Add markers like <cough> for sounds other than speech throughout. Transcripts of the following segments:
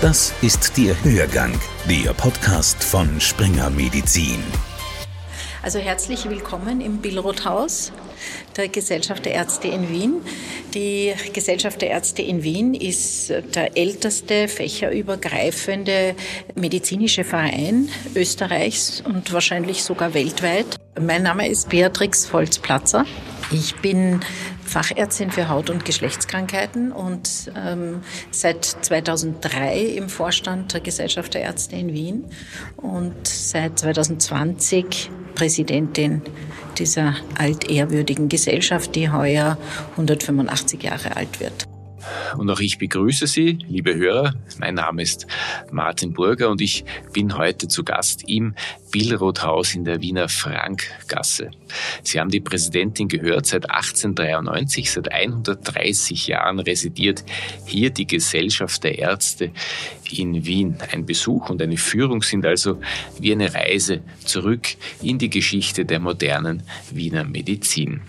Das ist der Hörgang, der Podcast von Springer Medizin. Also herzlich willkommen im Billroth-Haus der Gesellschaft der Ärzte in Wien. Die Gesellschaft der Ärzte in Wien ist der älteste fächerübergreifende medizinische Verein Österreichs und wahrscheinlich sogar weltweit. Mein Name ist Beatrix Holzplatzer. Ich bin Fachärztin für Haut- und Geschlechtskrankheiten und ähm, seit 2003 im Vorstand der Gesellschaft der Ärzte in Wien und seit 2020 Präsidentin dieser altehrwürdigen Gesellschaft, die heuer 185 Jahre alt wird. Und auch ich begrüße Sie, liebe Hörer. Mein Name ist Martin Burger und ich bin heute zu Gast im Billroth-Haus in der Wiener Frankgasse. Sie haben die Präsidentin gehört, seit 1893, seit 130 Jahren residiert hier die Gesellschaft der Ärzte in Wien. Ein Besuch und eine Führung sind also wie eine Reise zurück in die Geschichte der modernen Wiener Medizin.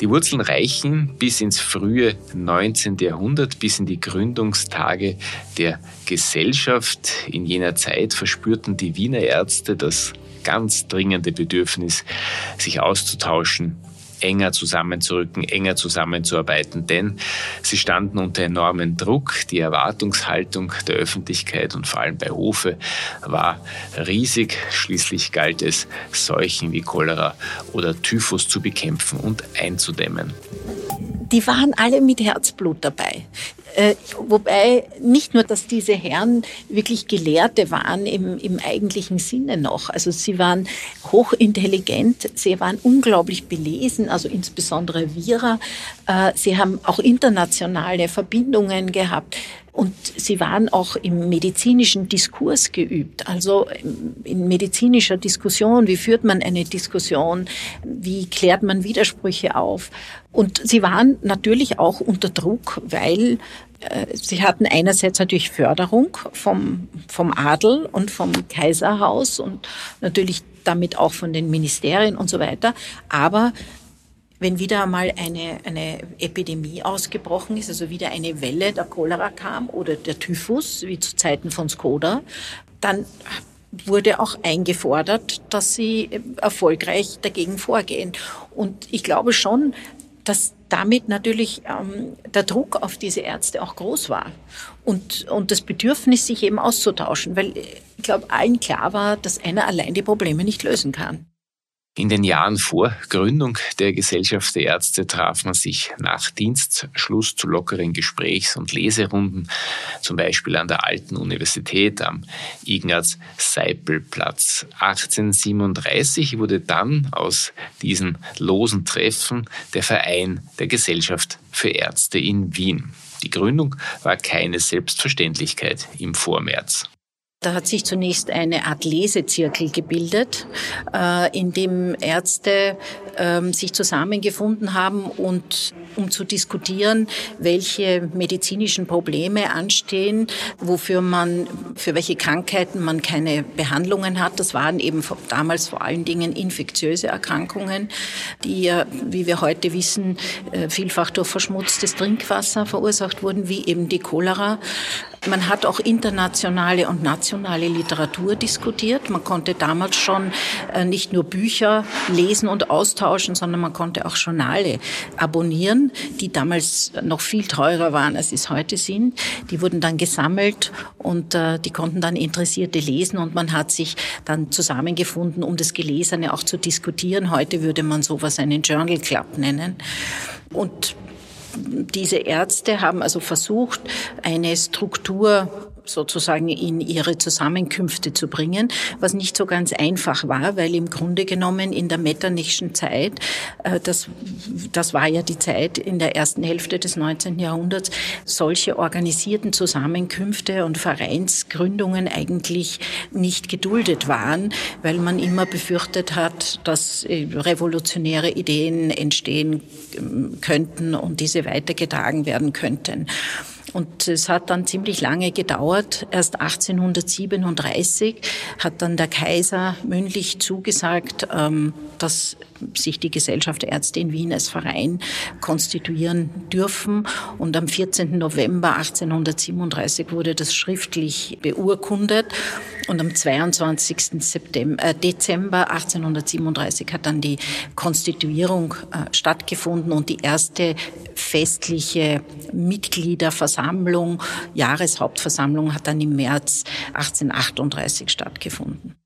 Die Wurzeln reichen bis ins frühe 19. Jahrhundert, bis in die Gründungstage der Gesellschaft. In jener Zeit verspürten die Wiener Ärzte das ganz dringende Bedürfnis, sich auszutauschen, enger zusammenzurücken, enger zusammenzuarbeiten, denn sie standen unter enormen Druck. Die Erwartungshaltung der Öffentlichkeit und vor allem bei Hofe war riesig. Schließlich galt es, Seuchen wie Cholera oder Typhus zu bekämpfen und einzudämmen. Die waren alle mit Herzblut dabei. Äh, wobei nicht nur, dass diese Herren wirklich Gelehrte waren im, im eigentlichen Sinne noch. Also sie waren hochintelligent, sie waren unglaublich belesen, also insbesondere Vierer. Äh, sie haben auch internationale Verbindungen gehabt. Und sie waren auch im medizinischen Diskurs geübt, also in medizinischer Diskussion. Wie führt man eine Diskussion? Wie klärt man Widersprüche auf? Und sie waren natürlich auch unter Druck, weil äh, sie hatten einerseits natürlich Förderung vom, vom Adel und vom Kaiserhaus und natürlich damit auch von den Ministerien und so weiter. Aber wenn wieder einmal eine, eine Epidemie ausgebrochen ist, also wieder eine Welle der Cholera kam oder der Typhus, wie zu Zeiten von Skoda, dann wurde auch eingefordert, dass sie erfolgreich dagegen vorgehen. Und ich glaube schon, dass damit natürlich ähm, der Druck auf diese Ärzte auch groß war und, und das Bedürfnis, sich eben auszutauschen, weil ich glaube, allen klar war, dass einer allein die Probleme nicht lösen kann. In den Jahren vor Gründung der Gesellschaft der Ärzte traf man sich nach Dienstschluss zu lockeren Gesprächs- und Leserunden, zum Beispiel an der Alten Universität am Ignaz-Seipel-Platz. 1837 wurde dann aus diesen losen Treffen der Verein der Gesellschaft für Ärzte in Wien. Die Gründung war keine Selbstverständlichkeit im Vormärz. Da hat sich zunächst eine Art Lesezirkel gebildet, äh, in dem Ärzte ähm, sich zusammengefunden haben und um zu diskutieren, welche medizinischen Probleme anstehen, wofür man, für welche Krankheiten man keine Behandlungen hat. Das waren eben damals vor allen Dingen infektiöse Erkrankungen, die ja, wie wir heute wissen, äh, vielfach durch verschmutztes Trinkwasser verursacht wurden, wie eben die Cholera. Man hat auch internationale und nationale Literatur diskutiert. Man konnte damals schon äh, nicht nur Bücher lesen und austauschen, sondern man konnte auch Journale abonnieren, die damals noch viel teurer waren, als sie es heute sind. Die wurden dann gesammelt und äh, die konnten dann Interessierte lesen und man hat sich dann zusammengefunden, um das Gelesene auch zu diskutieren. Heute würde man sowas einen Journal Club nennen. Und diese Ärzte haben also versucht, eine Struktur sozusagen in ihre Zusammenkünfte zu bringen, was nicht so ganz einfach war, weil im Grunde genommen in der Metternichschen Zeit, äh, das, das war ja die Zeit in der ersten Hälfte des 19. Jahrhunderts, solche organisierten Zusammenkünfte und Vereinsgründungen eigentlich nicht geduldet waren, weil man immer befürchtet hat, dass äh, revolutionäre Ideen entstehen ähm, könnten und diese weitergetragen werden könnten. Und es hat dann ziemlich lange gedauert. Erst 1837 hat dann der Kaiser mündlich zugesagt, ähm, dass sich die Gesellschaft Ärzte in Wien als Verein konstituieren dürfen. Und am 14. November 1837 wurde das schriftlich beurkundet. Und am 22. September, äh, Dezember 1837 hat dann die Konstituierung äh, stattgefunden und die erste festliche Mitgliederversammlung, Jahreshauptversammlung hat dann im März 1838 stattgefunden.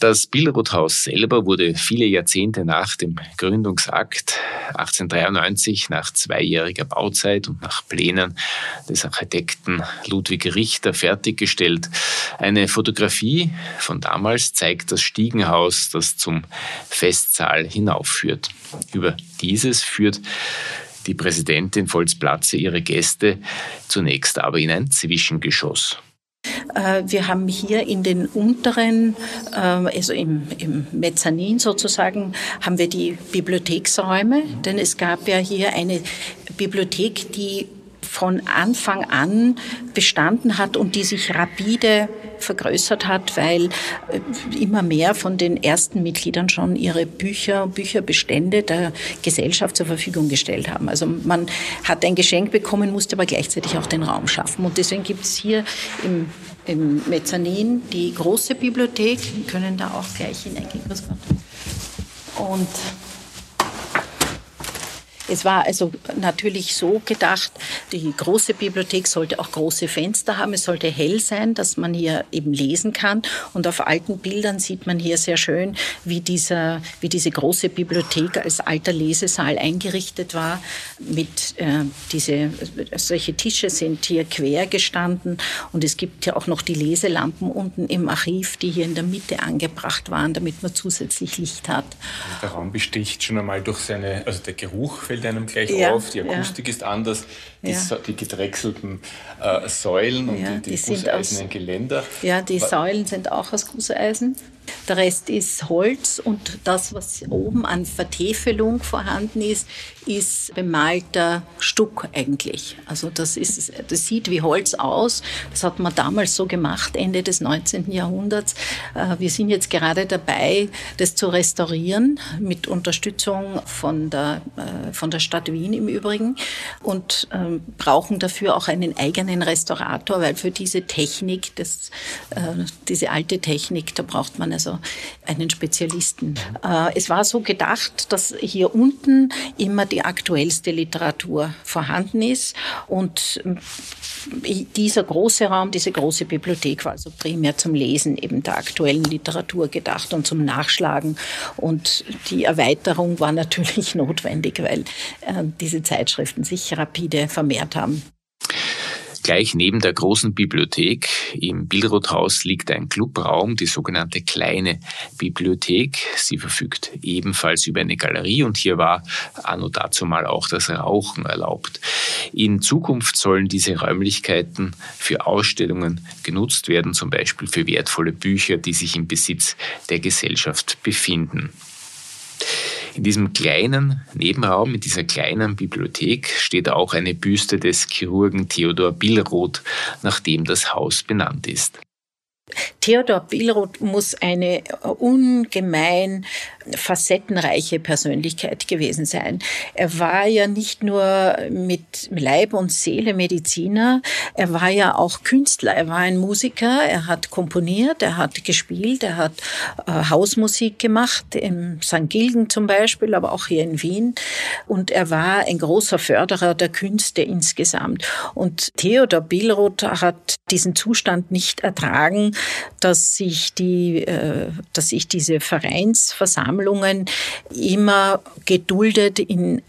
Das Billroth-Haus selber wurde viele Jahrzehnte nach dem Gründungsakt 1893 nach zweijähriger Bauzeit und nach Plänen des Architekten Ludwig Richter fertiggestellt. Eine Fotografie von damals zeigt das Stiegenhaus, das zum Festsaal hinaufführt. Über dieses führt die Präsidentin Volzplatze ihre Gäste zunächst aber in ein Zwischengeschoss. Äh, wir haben hier in den unteren, äh, also im, im Mezzanin sozusagen, haben wir die Bibliotheksräume, denn es gab ja hier eine Bibliothek, die von Anfang an bestanden hat und die sich rapide vergrößert hat, weil äh, immer mehr von den ersten Mitgliedern schon ihre Bücher, Bücherbestände der Gesellschaft zur Verfügung gestellt haben. Also man hat ein Geschenk bekommen, musste aber gleichzeitig auch den Raum schaffen. Und deswegen gibt es hier im, im Mezzanin die große Bibliothek. Wir können da auch gleich hineingehen. Und es war also natürlich so gedacht, die große Bibliothek sollte auch große Fenster haben, es sollte hell sein, dass man hier eben lesen kann. Und auf alten Bildern sieht man hier sehr schön, wie, dieser, wie diese große Bibliothek als alter Lesesaal eingerichtet war. Mit äh, diese, solche Tische sind hier quer gestanden und es gibt ja auch noch die Leselampen unten im Archiv, die hier in der Mitte angebracht waren, damit man zusätzlich Licht hat. Der Raum besticht schon einmal durch seine, also der Geruch fällt einem gleich ja, auf, die Akustik ja. ist anders, die, ja. die gedrechselten äh, Säulen und die, die, die gusseisernen Geländer. Ja, die Säulen sind auch aus Gusseisen. Der Rest ist Holz und das, was oben an Vertäfelung vorhanden ist, ist bemalter Stuck eigentlich. Also das, ist, das sieht wie Holz aus. Das hat man damals so gemacht, Ende des 19. Jahrhunderts. Äh, wir sind jetzt gerade dabei, das zu restaurieren, mit Unterstützung von der, äh, von der Stadt Wien im Übrigen und ähm, brauchen dafür auch einen eigenen Restaurator, weil für diese Technik, das, äh, diese alte Technik, da braucht man also einen Spezialisten. Es war so gedacht, dass hier unten immer die aktuellste Literatur vorhanden ist. Und äh, dieser große Raum, diese große Bibliothek war also primär zum Lesen eben der aktuellen Literatur gedacht und zum Nachschlagen. Und die Erweiterung war natürlich <laughs> notwendig, weil äh, diese Zeitschriften sich rapide vermehrt haben. Gleich neben der großen Bibliothek im Billroth-Haus liegt ein Clubraum, die sogenannte kleine Bibliothek. Sie verfügt ebenfalls über eine Galerie und hier war anno dazu mal auch das Rauchen erlaubt. In Zukunft sollen diese Räumlichkeiten für Ausstellungen genutzt werden, zum Beispiel für wertvolle Bücher, die sich im Besitz der Gesellschaft befinden. In diesem kleinen Nebenraum, in dieser kleinen Bibliothek, steht auch eine Büste des Chirurgen Theodor Billroth, nach dem das Haus benannt ist. Theodor Billroth muss eine ungemein facettenreiche Persönlichkeit gewesen sein. Er war ja nicht nur mit Leib und Seele Mediziner, er war ja auch Künstler, er war ein Musiker, er hat komponiert, er hat gespielt, er hat äh, Hausmusik gemacht, in St. Gilgen zum Beispiel, aber auch hier in Wien. Und er war ein großer Förderer der Künste insgesamt. Und Theodor Billroth hat diesen Zustand nicht ertragen, dass sich die, äh, dass sich diese Vereinsversammlungen immer geduldet in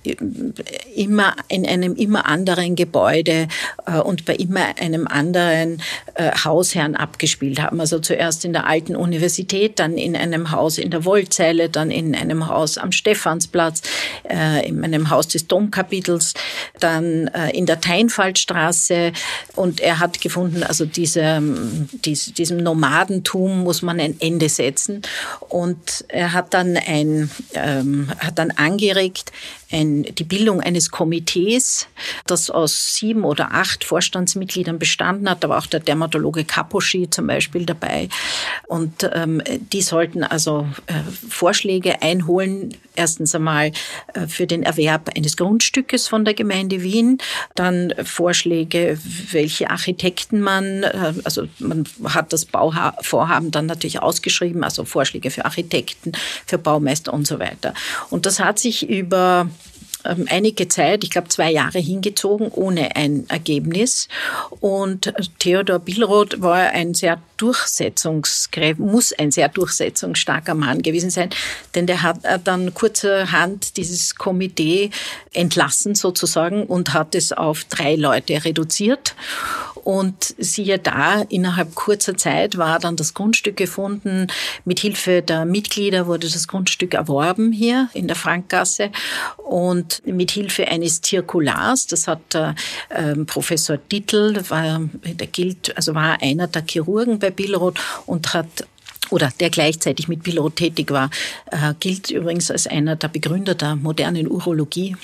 immer in einem immer anderen Gebäude äh, und bei immer einem anderen äh, Hausherrn abgespielt haben. Also zuerst in der alten Universität, dann in einem Haus in der Wollzeile, dann in einem Haus am Stephansplatz, in einem Haus des Domkapitels, dann in der Teinfaltstraße und er hat gefunden, also diese, diesem Nomaden Nomadentum muss man ein Ende setzen. Und er hat dann ein, ähm, hat dann angeregt, ein, die Bildung eines Komitees, das aus sieben oder acht Vorstandsmitgliedern bestanden hat. War auch der Dermatologe Kaposchi zum Beispiel dabei. Und ähm, die sollten also äh, Vorschläge einholen. Erstens einmal äh, für den Erwerb eines Grundstückes von der Gemeinde Wien, dann Vorschläge, welche Architekten man, äh, also man hat das Bauvorhaben dann natürlich ausgeschrieben, also Vorschläge für Architekten, für Baumeister und so weiter. Und das hat sich über ähm, einige Zeit, ich glaube zwei Jahre hingezogen, ohne ein Ergebnis. Und Theodor Billroth war ein sehr durchsetzungskräftig, muss ein sehr durchsetzungsstarker Mann gewesen sein, denn der hat dann kurzerhand dieses Komitee entlassen sozusagen und hat es auf drei Leute reduziert. Und siehe da, innerhalb kurzer Zeit war dann das Grundstück gefunden. Mit Hilfe der Mitglieder wurde das Grundstück erworben hier in der Frankgasse. Und mit Hilfe eines Zirkulars, das hat der äh, Professor Dittel, war, der gilt, also war einer der Chirurgen bei Billroth und hat oder der gleichzeitig mit Billroth tätig war, äh, gilt übrigens als einer der Begründer der modernen Urologie.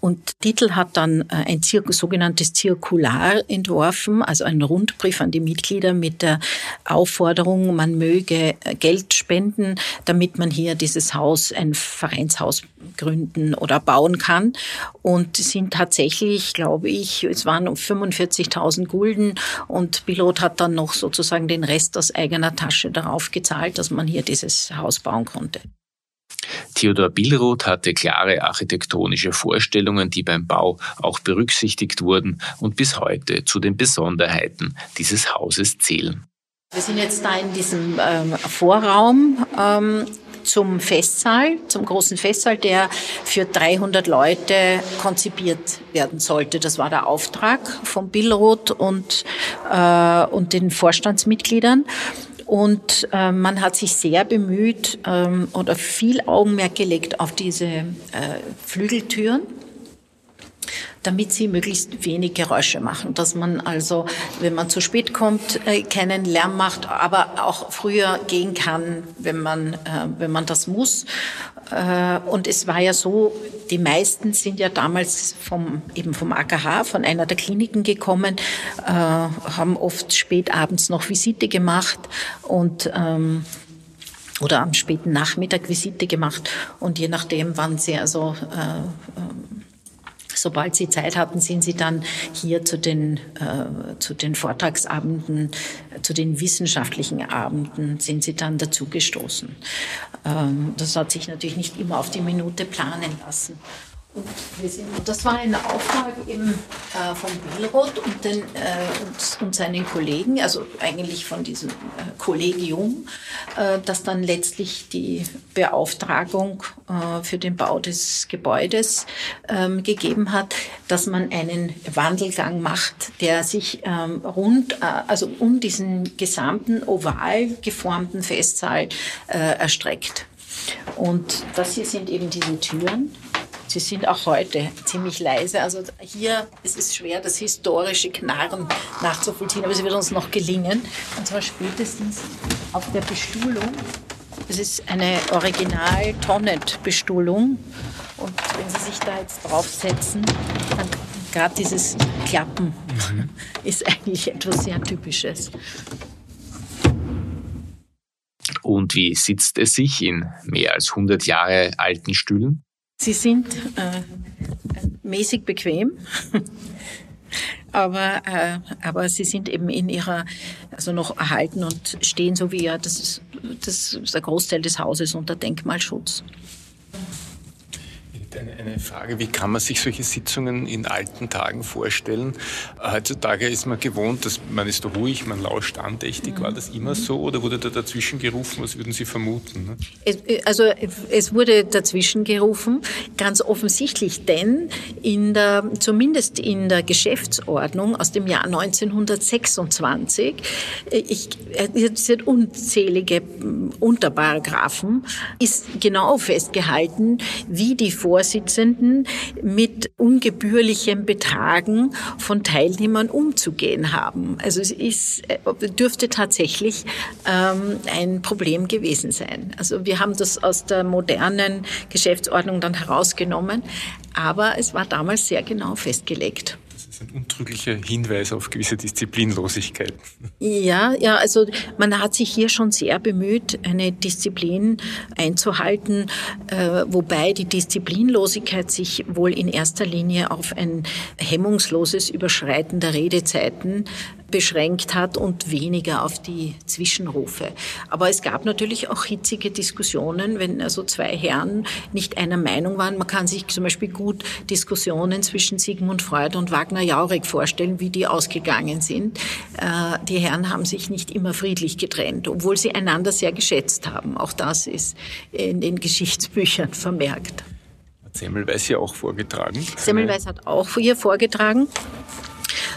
Und Titel hat dann äh, ein Zir sogenanntes Zirkular entworfen, also einen Rundbrief an die Mitglieder mit der Aufforderung, man möge äh, Geld spenden, damit man hier dieses Haus, ein Vereinshaus gründen oder bauen kann. Und sind tatsächlich, glaube ich, es waren 45.000 Gulden und Pilot hat dann noch sozusagen den Rest aus eigener Tasche darauf gezahlt, dass man hier dieses Haus bauen konnte. Theodor Billroth hatte klare architektonische Vorstellungen, die beim Bau auch berücksichtigt wurden und bis heute zu den Besonderheiten dieses Hauses zählen. Wir sind jetzt da in diesem ähm, Vorraum ähm, zum Festsaal, zum großen Festsaal, der für 300 Leute konzipiert werden sollte. Das war der Auftrag von Billroth und, äh, und den Vorstandsmitgliedern. Und äh, man hat sich sehr bemüht ähm, oder viel Augenmerk gelegt auf diese äh, Flügeltüren damit sie möglichst wenig Geräusche machen, dass man also, wenn man zu spät kommt, äh, keinen Lärm macht, aber auch früher gehen kann, wenn man, äh, wenn man das muss. Äh, und es war ja so, die meisten sind ja damals vom, eben vom AKH, von einer der Kliniken gekommen, haben oft spät abends noch Visite gemacht und ähm, oder am späten Nachmittag Visite gemacht und je nachdem, wann sie also äh, ähm, Sobald Sie Zeit hatten, sind Sie dann hier zu den, äh, zu den Vortragsabenden, äh, zu den wissenschaftlichen Abenden, sind Sie dann dazugestoßen. Ähm, das hat sich natürlich nicht immer auf die Minute planen lassen. Und, sind, und das war eine Auftrag eben äh, von Billroth und, den, äh, und, und, seinen Kollegen, also eigentlich von diesem äh, Kollegium, äh, das dann letztlich die Beauftragung äh, für den Bau des Gebäudes ähm, gegeben hat, dass man einen Wandelgang macht, der sich ähm, rund, äh, also um diesen gesamten oval geformten Festsaal erstreckt. Und das hier sind eben diese Türen. Sie sind auch heute ziemlich leise. Also hier ist es schwer, das historische Knarren nachzuvollziehen, aber es wird uns noch gelingen. Und zwar spätestens auf der Bestuhlung. Das ist eine Original-Tonnet-Bestuhlung. Und wenn Sie sich da jetzt draufsetzen, dann gerade dieses Klappen mhm. ist eigentlich etwas sehr Typisches. Und wie sitzt es sich in mehr als 100 Jahre alten Stühlen? Sie sind äh, mäßig bequem, <laughs> aber, äh, aber sie sind eben in ihrer, also noch erhalten und stehen so wie ja, das ist, das ist der Großteil des Hauses unter Denkmalschutz eine, eine Frage, wie kann man sich solche Sitzungen in alten Tagen vorstellen? Heutzutage ist man gewohnt, dass man ist ruhig, man lauscht andächtig. War das immer so oder wurde da dazwischen gerufen? Was würden Sie vermuten? Ne? Es, also es wurde dazwischen gerufen, ganz offensichtlich, denn in der, zumindest in der Geschäftsordnung aus dem Jahr 1926, ich, es sind unzählige Unterparagraphen, ist genau festgehalten, wie die Vor Vorsitzenden mit ungebührlichem Betragen von Teilnehmern umzugehen haben. Also es ist, äh, dürfte tatsächlich ähm, ein Problem gewesen sein. Also wir haben das aus der modernen Geschäftsordnung dann herausgenommen, aber es war damals sehr genau festgelegt ist ein untrüglicher Hinweis auf gewisse Disziplinlosigkeit. Ja, ja, also man hat sich hier schon sehr bemüht, eine Disziplin einzuhalten, äh, wobei die Disziplinlosigkeit sich wohl in erster Linie auf ein hemmungsloses Überschreiten der Redezeiten beschränkt hat und weniger auf die Zwischenrufe. Aber es gab natürlich auch hitzige Diskussionen, wenn also zwei Herren nicht einer Meinung waren. Man kann sich zum Beispiel gut Diskussionen zwischen Sigmund Freud und Wagner Jauregg vorstellen, wie die ausgegangen sind. Äh, die Herren haben sich nicht immer friedlich getrennt, obwohl sie einander sehr geschätzt haben. Auch das ist in den Geschichtsbüchern vermerkt. Hat Semmelweis ja auch vorgetragen? Semmelweis hat auch hier vorgetragen.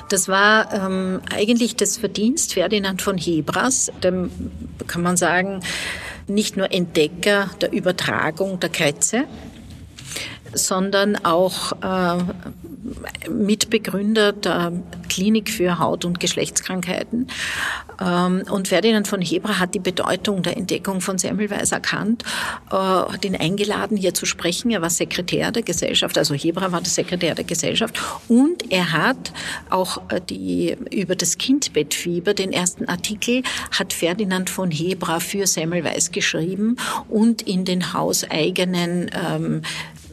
Das war ähm, eigentlich das Verdienst Ferdinand von Hebras, dem kann man sagen, nicht nur Entdecker der Übertragung der Krätze, sondern auch äh, Mitbegründer der Klinik für Haut- und Geschlechtskrankheiten. Ähm, und Ferdinand von Hebra hat die Bedeutung der Entdeckung von Semmelweis erkannt, äh, hat ihn eingeladen, hier zu sprechen. Er war Sekretär der Gesellschaft, also Hebra war der Sekretär der Gesellschaft. Und er hat auch äh, die, über das Kindbettfieber, den ersten Artikel, hat Ferdinand von Hebra für Semmelweis geschrieben und in den hauseigenen ähm,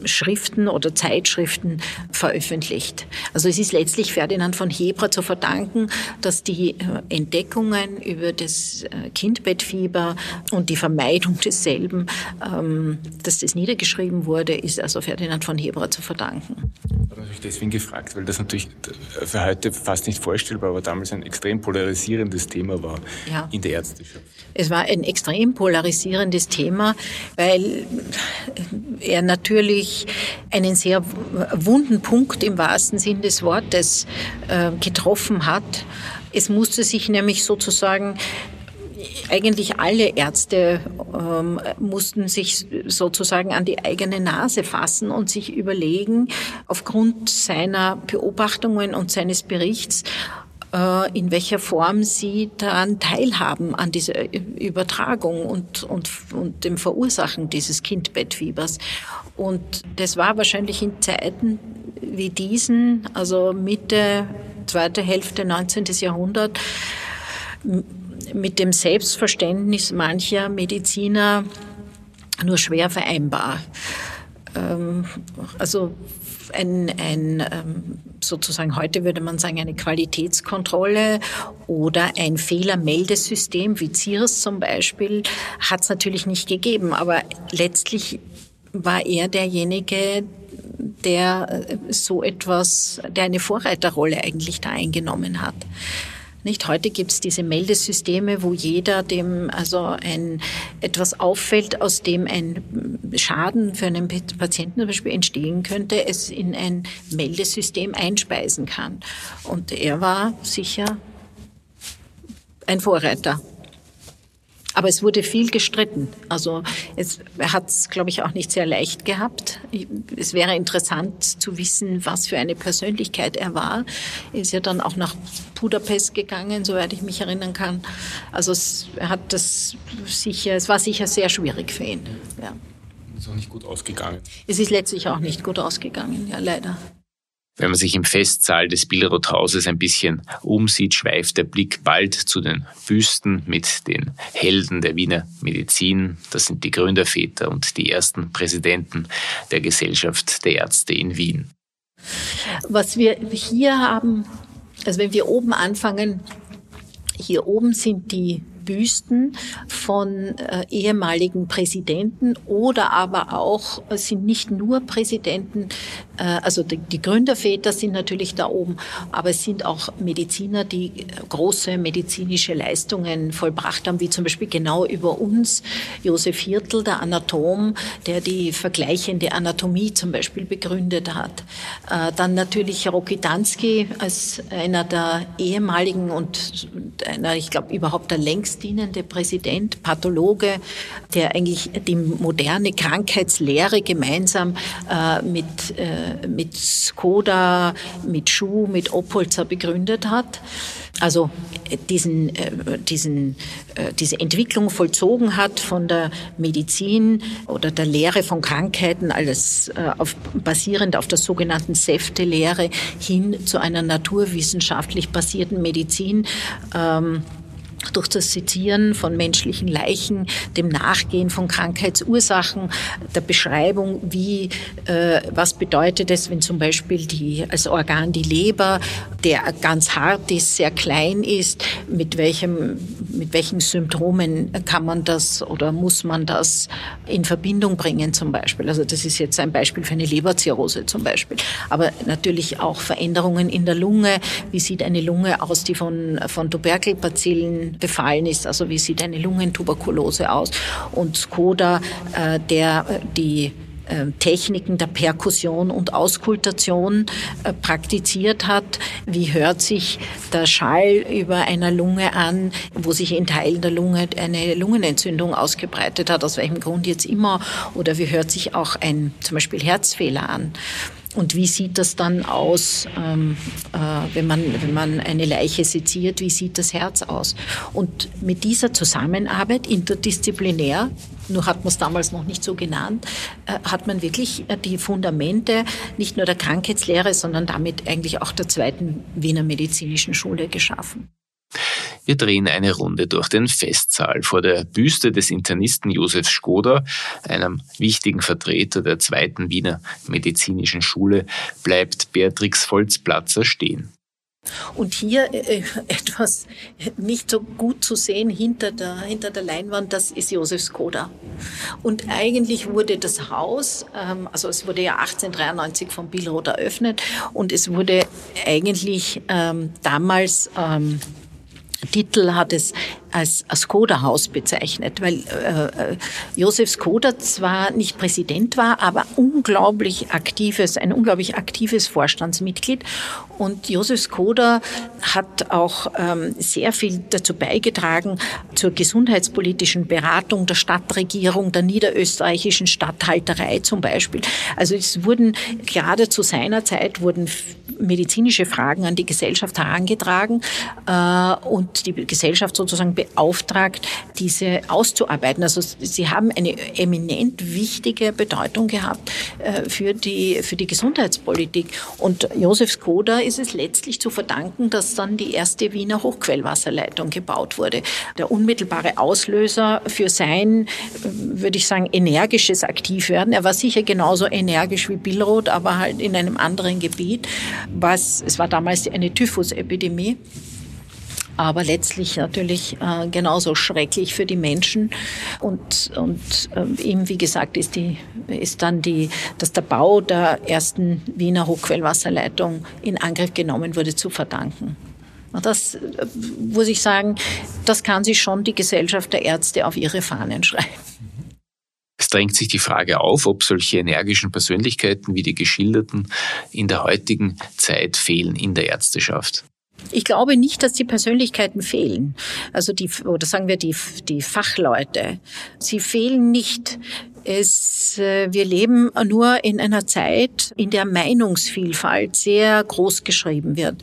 Schriften oder Zeitschriften veröffentlicht. Also es ist letztlich Ferdinand von Hebra zu verdanken, dass die äh, Entdeckungen über das äh, Kindbettfieber und die Vermeidung desselben, ähm, dass das niedergeschrieben wurde, ist also Ferdinand von Hebra zu verdanken. Ich habe natürlich deswegen gefragt, weil das natürlich für heute fast nicht vorstellbar, aber damals ein extrem polarisierendes Thema war ja. in der Ärzteschaft. Es war ein extrem polarisierendes Thema, weil er natürlich einen sehr wunden Punkt im wahrsten Sinn des Wortes äh, getroffen hat. Es musste sich nämlich sozusagen eigentlich alle Ärzte ähm, mussten sich sozusagen an die eigene Nase fassen und sich überlegen, aufgrund seiner Beobachtungen und seines Berichts, in welcher Form sie daran teilhaben an dieser Übertragung und, und, und dem Verursachen dieses Kindbettfiebers. Und das war wahrscheinlich in Zeiten wie diesen, also Mitte, zweite Hälfte 19. Jahrhundert, mit dem Selbstverständnis mancher Mediziner nur schwer vereinbar. Ähm, also ein, ein ähm, sozusagen heute würde man sagen eine Qualitätskontrolle oder ein Fehlermeldesystem wie CIRS zum Beispiel hat es natürlich nicht gegeben, aber letztlich war er derjenige, der äh, so etwas, der eine Vorreiterrolle eigentlich da eingenommen hat. Nicht heute gibt es diese Meldesysteme, wo jeder, dem also ein etwas auffällt, aus dem ein Schaden für einen Patienten zum Beispiel entstehen könnte, es in ein Meldesystem einspeisen kann. Und er war sicher ein Vorreiter. Aber es wurde viel gestritten. Also es, er hat es, glaube ich, auch nicht sehr leicht gehabt. Es wäre interessant zu wissen, was für eine Persönlichkeit er war. Er ist ja dann auch nach Budapest gegangen, soweit ich mich erinnern kann. Also es, er hat das sicher, es war sicher sehr schwierig für ihn. Ja. Ist auch nicht gut ausgegangen. Es ist letztlich auch nicht gut ausgegangen, ja leider. Wenn man sich im Festsaal des Billrothauses ein bisschen umsieht, schweift der Blick bald zu den Büsten mit den Helden der Wiener Medizin. Das sind die Gründerväter und die ersten Präsidenten der Gesellschaft der Ärzte in Wien. Was wir hier haben, also wenn wir oben anfangen, hier oben sind die Büsten von äh, ehemaligen Präsidenten oder aber auch äh, sind nicht nur Präsidenten, äh, also die, Gründerväter sind natürlich da oben, aber es sind auch Mediziner, die äh, große medizinische Leistungen vollbracht haben, wie zum Beispiel genau über uns Josef Hirtl, der Anatom, der die vergleichende Anatomie zum Beispiel begründet hat. Dann natürlich Rokitanski als einer der ehemaligen und einer, ich glaube, überhaupt der längsten dienende Präsident, Pathologe, der eigentlich die moderne Krankheitslehre gemeinsam äh, mit, äh, mit Skoda, mit Schuh, mit Opolzer begründet hat also äh, diesen, äh, diesen, äh, diese Entwicklung vollzogen hat von der Medizin oder der Lehre von Krankheiten, alles auf, basierend auf der sogenannten Säfte-Lehre hin zu einer naturwissenschaftlich basierten Medizin. Ähm, durch das Sezieren von menschlichen Leichen, dem Nachgehen von Krankheitsursachen, der Beschreibung, wie, äh, was bedeutet es, wenn zum Beispiel die, als Organ die Leber, der ganz hart ist, sehr klein ist, mit welchem, mit welchen Symptomen kann man das oder muss man das in Verbindung bringen zum Beispiel. Also das ist jetzt ein Beispiel für eine Leberzirrhose zum Beispiel. Aber natürlich auch Veränderungen in der Lunge. Wie sieht eine Lunge aus, die von, von Tuberkelbazillen befallen ist. Also wie sieht eine Lungentuberkulose aus? Und Skoda, äh, der äh, die äh, Techniken der Perkussion und Auskultation äh, praktiziert hat. Wie hört sich der Schall über einer Lunge an, wo sich in Teilen der Lunge eine Lungenentzündung ausgebreitet hat, aus welchem Grund jetzt immer, oder wie hört sich auch ein zum Beispiel Herzfehler an. Und wie sieht das dann aus, ähm, äh, wenn, man, wenn man eine Leiche seziert? Wie sieht das Herz aus? Und mit dieser Zusammenarbeit interdisziplinär, nur hat man es damals noch nicht so genannt, äh, hat man wirklich äh, die Fundamente nicht nur der Krankheitslehre, sondern damit eigentlich auch der zweiten Wiener Medizinischen Schule geschaffen. Wir drehen eine Runde durch den Festsaal. Vor der Büste des Internisten Josef Skoda, einem wichtigen Vertreter der zweiten Wiener Medizinischen Schule, bleibt Beatrix Volzplatzer stehen. Und hier äh, etwas nicht so gut zu sehen hinter der, hinter der Leinwand, das ist Josef Skoda. Und eigentlich wurde das Haus, ähm, also es wurde ja 1893 von Billroth eröffnet und es wurde eigentlich ähm, damals ähm, Titel hat es als Skoda-Haus bezeichnet, weil äh, äh, Josef Skoda zwar nicht Präsident war, aber unglaublich aktives, ein unglaublich aktives Vorstandsmitglied. Und Josef Skoda hat auch ähm, sehr viel dazu beigetragen zur gesundheitspolitischen Beratung der Stadtregierung, der niederösterreichischen Stadthalterei zum Beispiel. Also es wurden gerade zu seiner Zeit wurden medizinische Fragen an die Gesellschaft herangetragen äh, und die Gesellschaft sozusagen beauftragt, diese auszuarbeiten. Also sie haben eine eminent wichtige Bedeutung gehabt äh, für die, für die Gesundheitspolitik. Und Josef Skoda ist es letztlich zu verdanken, dass dann die erste Wiener Hochquellwasserleitung gebaut wurde. Der unmittelbare Auslöser für sein, äh, würde ich sagen, energisches Aktivwerden. Er war sicher genauso energisch wie Billroth, aber halt in einem anderen Gebiet. Was, es war damals eine Typhusepidemie aber letztlich natürlich äh, genauso schrecklich für die Menschen. Und, und äh, eben, wie gesagt, ist, die, ist dann die, dass der Bau der ersten Wiener Hochquellwasserleitung in Angriff genommen wurde, zu verdanken. Das äh, muss ich sagen, das kann sich schon die Gesellschaft der Ärzte auf ihre Fahnen schreiben. Es drängt sich die Frage auf, ob solche energischen Persönlichkeiten wie die geschilderten in der heutigen Zeit fehlen in der Ärzteschaft. Ich glaube nicht, dass die Persönlichkeiten fehlen. Also die, oder sagen wir die, die Fachleute. Sie fehlen nicht. Es, äh, wir leben nur in einer Zeit, in der Meinungsvielfalt sehr groß geschrieben wird.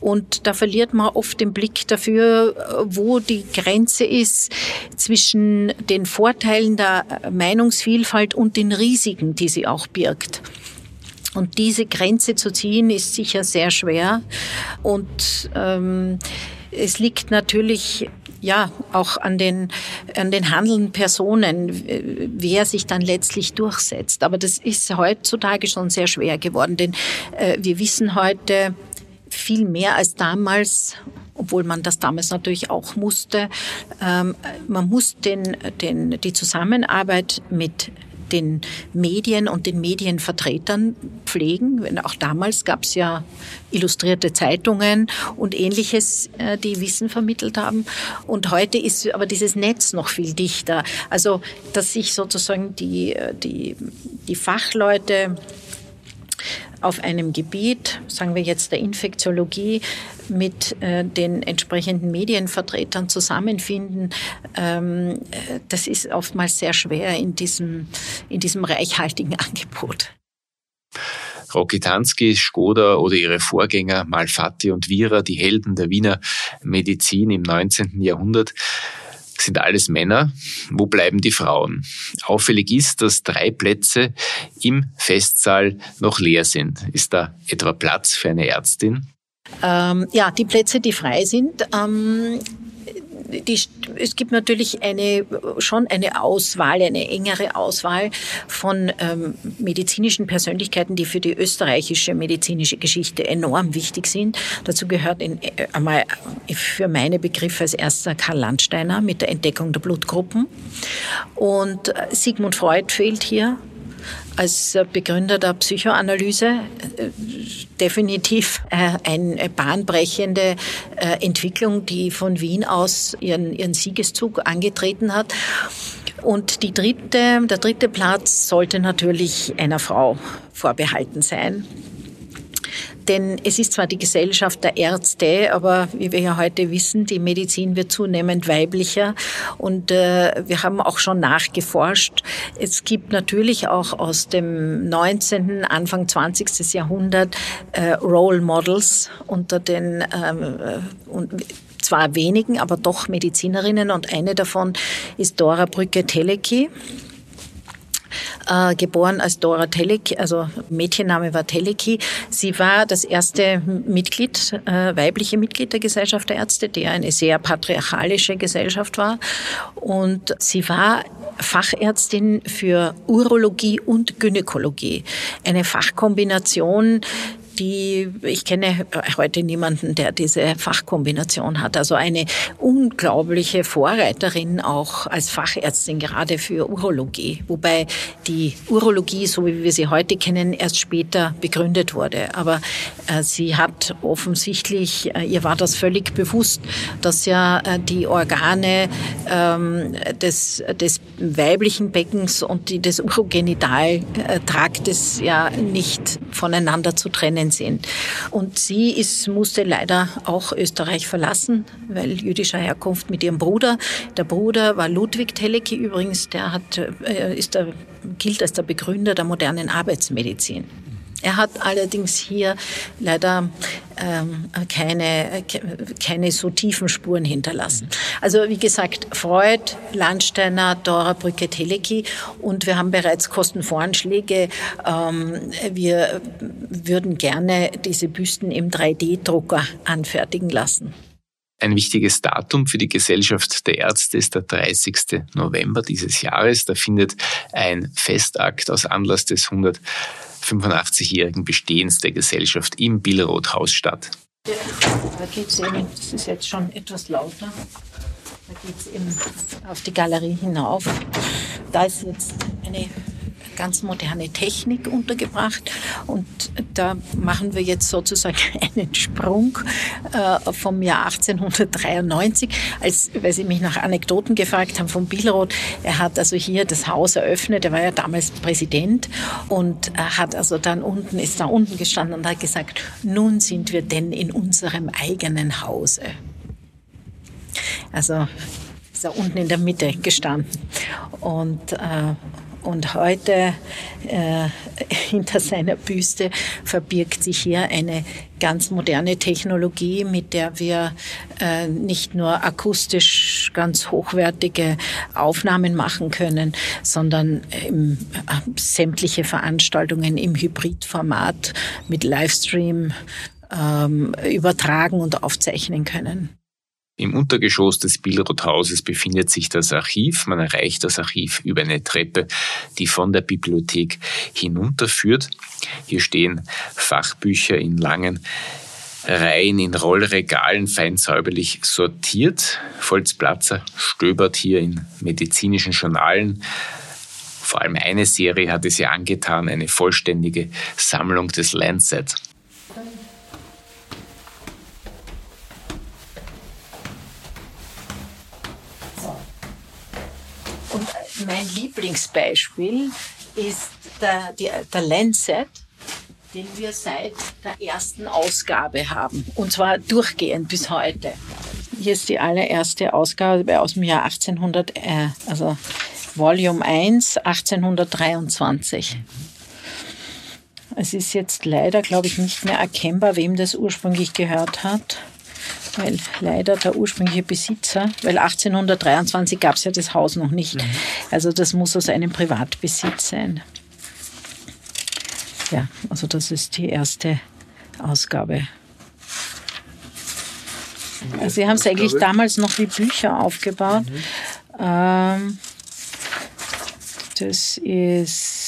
Und da verliert man oft den Blick dafür, wo die Grenze ist zwischen den Vorteilen der Meinungsvielfalt und den Risiken, die sie auch birgt. Und diese Grenze zu ziehen, ist sicher sehr schwer. Und ähm, es liegt natürlich ja auch an den an den handelnden Personen, wer sich dann letztlich durchsetzt. Aber das ist heutzutage schon sehr schwer geworden, denn äh, wir wissen heute viel mehr als damals obwohl man das damals natürlich auch musste. Ähm, man muss den, den, die Zusammenarbeit mit den Medien und den Medienvertretern pflegen. Auch damals gab es ja illustrierte Zeitungen und ähnliches, äh, die Wissen vermittelt haben. Und heute ist aber dieses Netz noch viel dichter. Also, dass sich sozusagen die, äh, die, die Fachleute auf einem Gebiet, sagen wir jetzt der Infektiologie, mit äh, den entsprechenden Medienvertretern zusammenfinden, ähm, äh, das ist oftmals sehr schwer in diesem, in diesem reichhaltigen <laughs> Angebot. Rokitansky, Skoda oder ihre Vorgänger Malfatti und Vira, die Helden der Wiener Medizin im 19. Jahrhundert, sind alles Männer. Wo bleiben die Frauen? Auffällig ist, dass drei Plätze im Festsaal noch leer sind. Ist da etwa Platz für eine Ärztin? Ähm, ja, die Plätze, die frei sind, ähm, die, es gibt natürlich eine, schon eine Auswahl, eine engere Auswahl von ähm, medizinischen Persönlichkeiten, die für die österreichische medizinische Geschichte enorm wichtig sind. Dazu gehört in, äh, einmal für meine Begriffe als erster Karl Landsteiner mit der Entdeckung der Blutgruppen. Und äh, Sigmund Freud fehlt hier als Begründer der Psychoanalyse äh, definitiv äh, eine bahnbrechende äh, Entwicklung, die von Wien aus ihren, ihren Siegeszug angetreten hat. Und die dritte, der dritte Platz sollte natürlich einer Frau vorbehalten sein. Denn es ist zwar die Gesellschaft der Ärzte, aber wie wir ja heute wissen, die Medizin wird zunehmend weiblicher. Und äh, wir haben auch schon nachgeforscht. Es gibt natürlich auch aus dem 19., Anfang 20. Jahrhundert äh, Role Models unter den ähm, äh, und zwar wenigen, aber doch Medizinerinnen. Und eine davon ist Dora Brücke-Teleki äh, geboren als Dora Teleki, also Mädchenname war Teleki. Sie war das erste Mitglied, äh, weibliche Mitglied der Gesellschaft der Ärzte, die eine sehr patriarchalische Gesellschaft war. Und sie war Fachärztin für Urologie und Gynäkologie. Eine Fachkombination, die, ich kenne heute niemanden, der diese Fachkombination hat. Also eine unglaubliche Vorreiterin auch als Fachärztin gerade für Urologie. Wobei die Urologie, so wie wir sie heute kennen, erst später begründet wurde. Aber äh, sie hat offensichtlich, äh, ihr war das völlig bewusst, dass ja äh, die Organe ähm, des, des weiblichen Beckens und die des Urogenitaltraktes ja nicht voneinander zu trennen Sind. Und sie ist, musste leider auch Österreich verlassen, weil jüdischer Herkunft mit ihrem Bruder. Der Bruder war Ludwig Teleki übrigens, der hat, äh, ist der, gilt als der Begründer der modernen Arbeitsmedizin. Er hat allerdings hier leider ähm, keine, keine so tiefen Spuren hinterlassen. Also wie gesagt, Freud, Landsteiner, Dora Brücke, Teleki und wir haben bereits Kostenvoranschläge. Ähm, wir würden gerne diese Büsten im 3D-Drucker anfertigen lassen. Ein wichtiges Datum für die Gesellschaft der Ärzte ist der 30. November dieses Jahres. Da findet ein Festakt aus Anlass des 185-jährigen Bestehens der Gesellschaft im Billroth-Haus statt. Da geht es eben, das ist jetzt schon etwas lauter, da geht es eben auf die Galerie hinauf. Da ist jetzt eine ganz moderne Technik untergebracht. Und da machen wir jetzt sozusagen <laughs> einen Sprung äh, vom Jahr 1893, als, weil Sie mich nach Anekdoten gefragt haben von Billroth. Er hat also hier das Haus eröffnet. Er war ja damals Präsident und er hat also dann unten, ist da unten gestanden und hat gesagt, nun sind wir denn in unserem eigenen Hause. Also ist er unten in der Mitte gestanden. Und äh, und heute äh, <laughs> hinter seiner Büste verbirgt sich hier eine ganz moderne Technologie, mit der wir äh, nicht nur akustisch ganz hochwertige Aufnahmen machen können, sondern im, äh, sämtliche Veranstaltungen im Hybridformat mit Livestream ähm, übertragen und aufzeichnen können. Im Untergeschoss des Billroth-Hauses befindet sich das Archiv. Man erreicht das Archiv über eine Treppe, die von der Bibliothek hinunterführt. Hier stehen Fachbücher in langen Reihen in Rollregalen fein säuberlich sortiert. Volzplatzer stöbert hier in medizinischen Journalen. Vor allem eine Serie hat es ja angetan, eine vollständige Sammlung des Lancet. Mein Lieblingsbeispiel ist der, die, der Lancet. den wir seit der ersten Ausgabe haben. Und zwar durchgehend bis heute. Hier ist die allererste Ausgabe aus dem Jahr 1800, äh, also Volume 1, 1823. Es ist jetzt leider, glaube ich, nicht mehr erkennbar, wem das ursprünglich gehört hat. Weil leider der ursprüngliche Besitzer, weil 1823 gab es ja das Haus noch nicht. Mhm. Also das muss aus einem Privatbesitz sein. Ja, also das ist die erste Ausgabe. Also sie haben es eigentlich damals noch wie Bücher aufgebaut. Mhm. Ähm, das ist,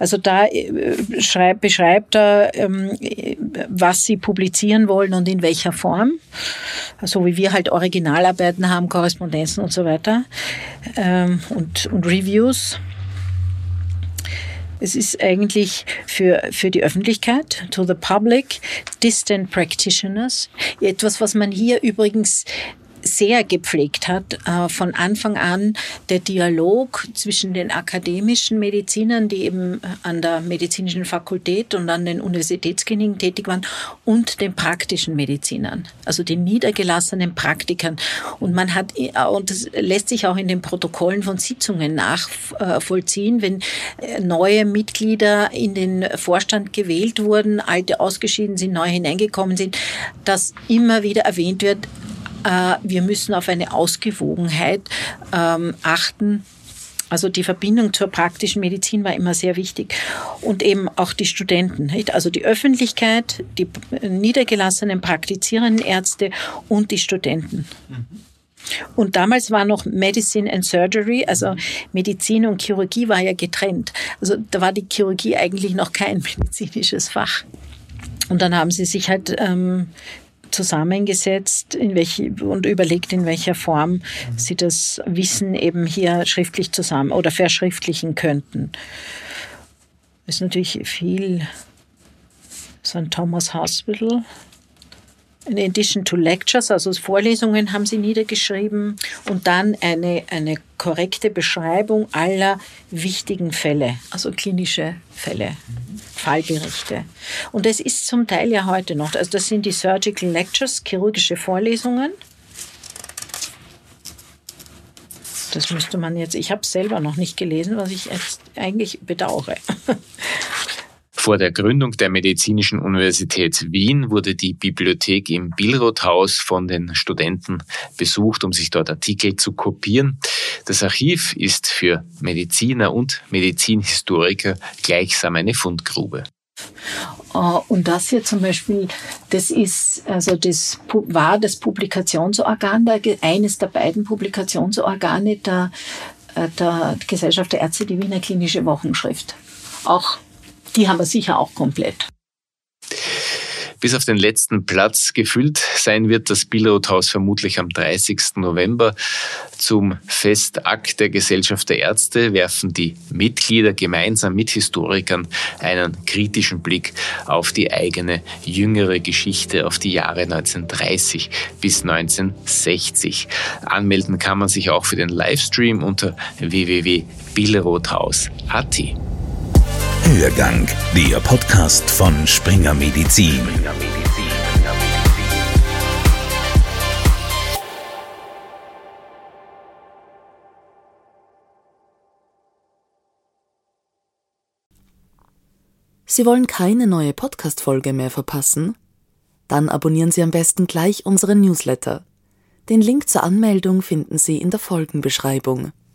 also da äh, schreib, beschreibt er, ähm, was sie publizieren wollen und in welcher Form. So wie wir halt Originalarbeiten haben, Korrespondenzen und so weiter ähm, und, und Reviews. Es ist eigentlich für, für die Öffentlichkeit, to the public, distant practitioners. Etwas, was man hier übrigens sehr gepflegt hat, äh, von Anfang an der Dialog zwischen den akademischen Medizinern, die eben an der medizinischen Fakultät und an den Universitätskliniken tätig waren, und den praktischen Medizinern, also den niedergelassenen Praktikern. Und man hat, äh, und das lässt sich auch in den Protokollen von Sitzungen nachvollziehen, wenn äh, neue Mitglieder in den Vorstand gewählt wurden, alte ausgeschieden sind, neu hineingekommen sind, dass immer wieder erwähnt wird, äh, wir müssen auf eine Ausgewogenheit ähm, achten. Also die Verbindung zur praktischen Medizin war immer sehr wichtig. Und eben auch die Studenten, also die Öffentlichkeit, die niedergelassenen praktizierenden Ärzte und die Studenten. Und damals war noch Medicine and Surgery, also Medizin und Chirurgie war ja getrennt. Also da war die Chirurgie eigentlich noch kein <laughs> medizinisches Fach. Und dann haben sie sich halt ähm, zusammengesetzt in welche, und überlegt, in welcher Form sie das Wissen eben hier schriftlich zusammen oder verschriftlichen könnten. Das ist natürlich viel St. Thomas Hospital in addition to lectures, also Vorlesungen haben sie niedergeschrieben und dann eine, eine korrekte Beschreibung aller wichtigen Fälle, also klinische Fälle, Fallberichte. Und das ist zum Teil ja heute noch. Also das sind die Surgical Lectures, chirurgische Vorlesungen. Das müsste man jetzt, ich habe es selber noch nicht gelesen, was ich jetzt eigentlich bedauere. <laughs> Vor der Gründung der Medizinischen Universität Wien wurde die Bibliothek im Billroth-Haus von den Studenten besucht, um sich dort Artikel zu kopieren. Das Archiv ist für Mediziner und Medizinhistoriker gleichsam eine Fundgrube. Äh, und das hier zum Beispiel, das ist, also das war das Publikationsorgan, eines der beiden Publikationsorgane der, äh, der Gesellschaft der Ärzte, die Wiener Klinische Wochenschrift. Auch die haben wir sicher auch komplett. Bis auf den letzten Platz gefüllt sein wird das Billroth-Haus vermutlich am 30. November. Zum Festakt der Gesellschaft der Ärzte werfen die Mitglieder gemeinsam mit Historikern einen kritischen Blick auf die eigene jüngere Geschichte, auf die Jahre 1930 bis 1960. Anmelden kann man sich auch für den Livestream unter www.billrothhaus.at. Hörgang, der Podcast von Springer Medizin. Sie wollen keine neue Podcast-Folge mehr verpassen? Dann abonnieren Sie am besten gleich unseren Newsletter. Den Link zur Anmeldung finden Sie in der Folgenbeschreibung.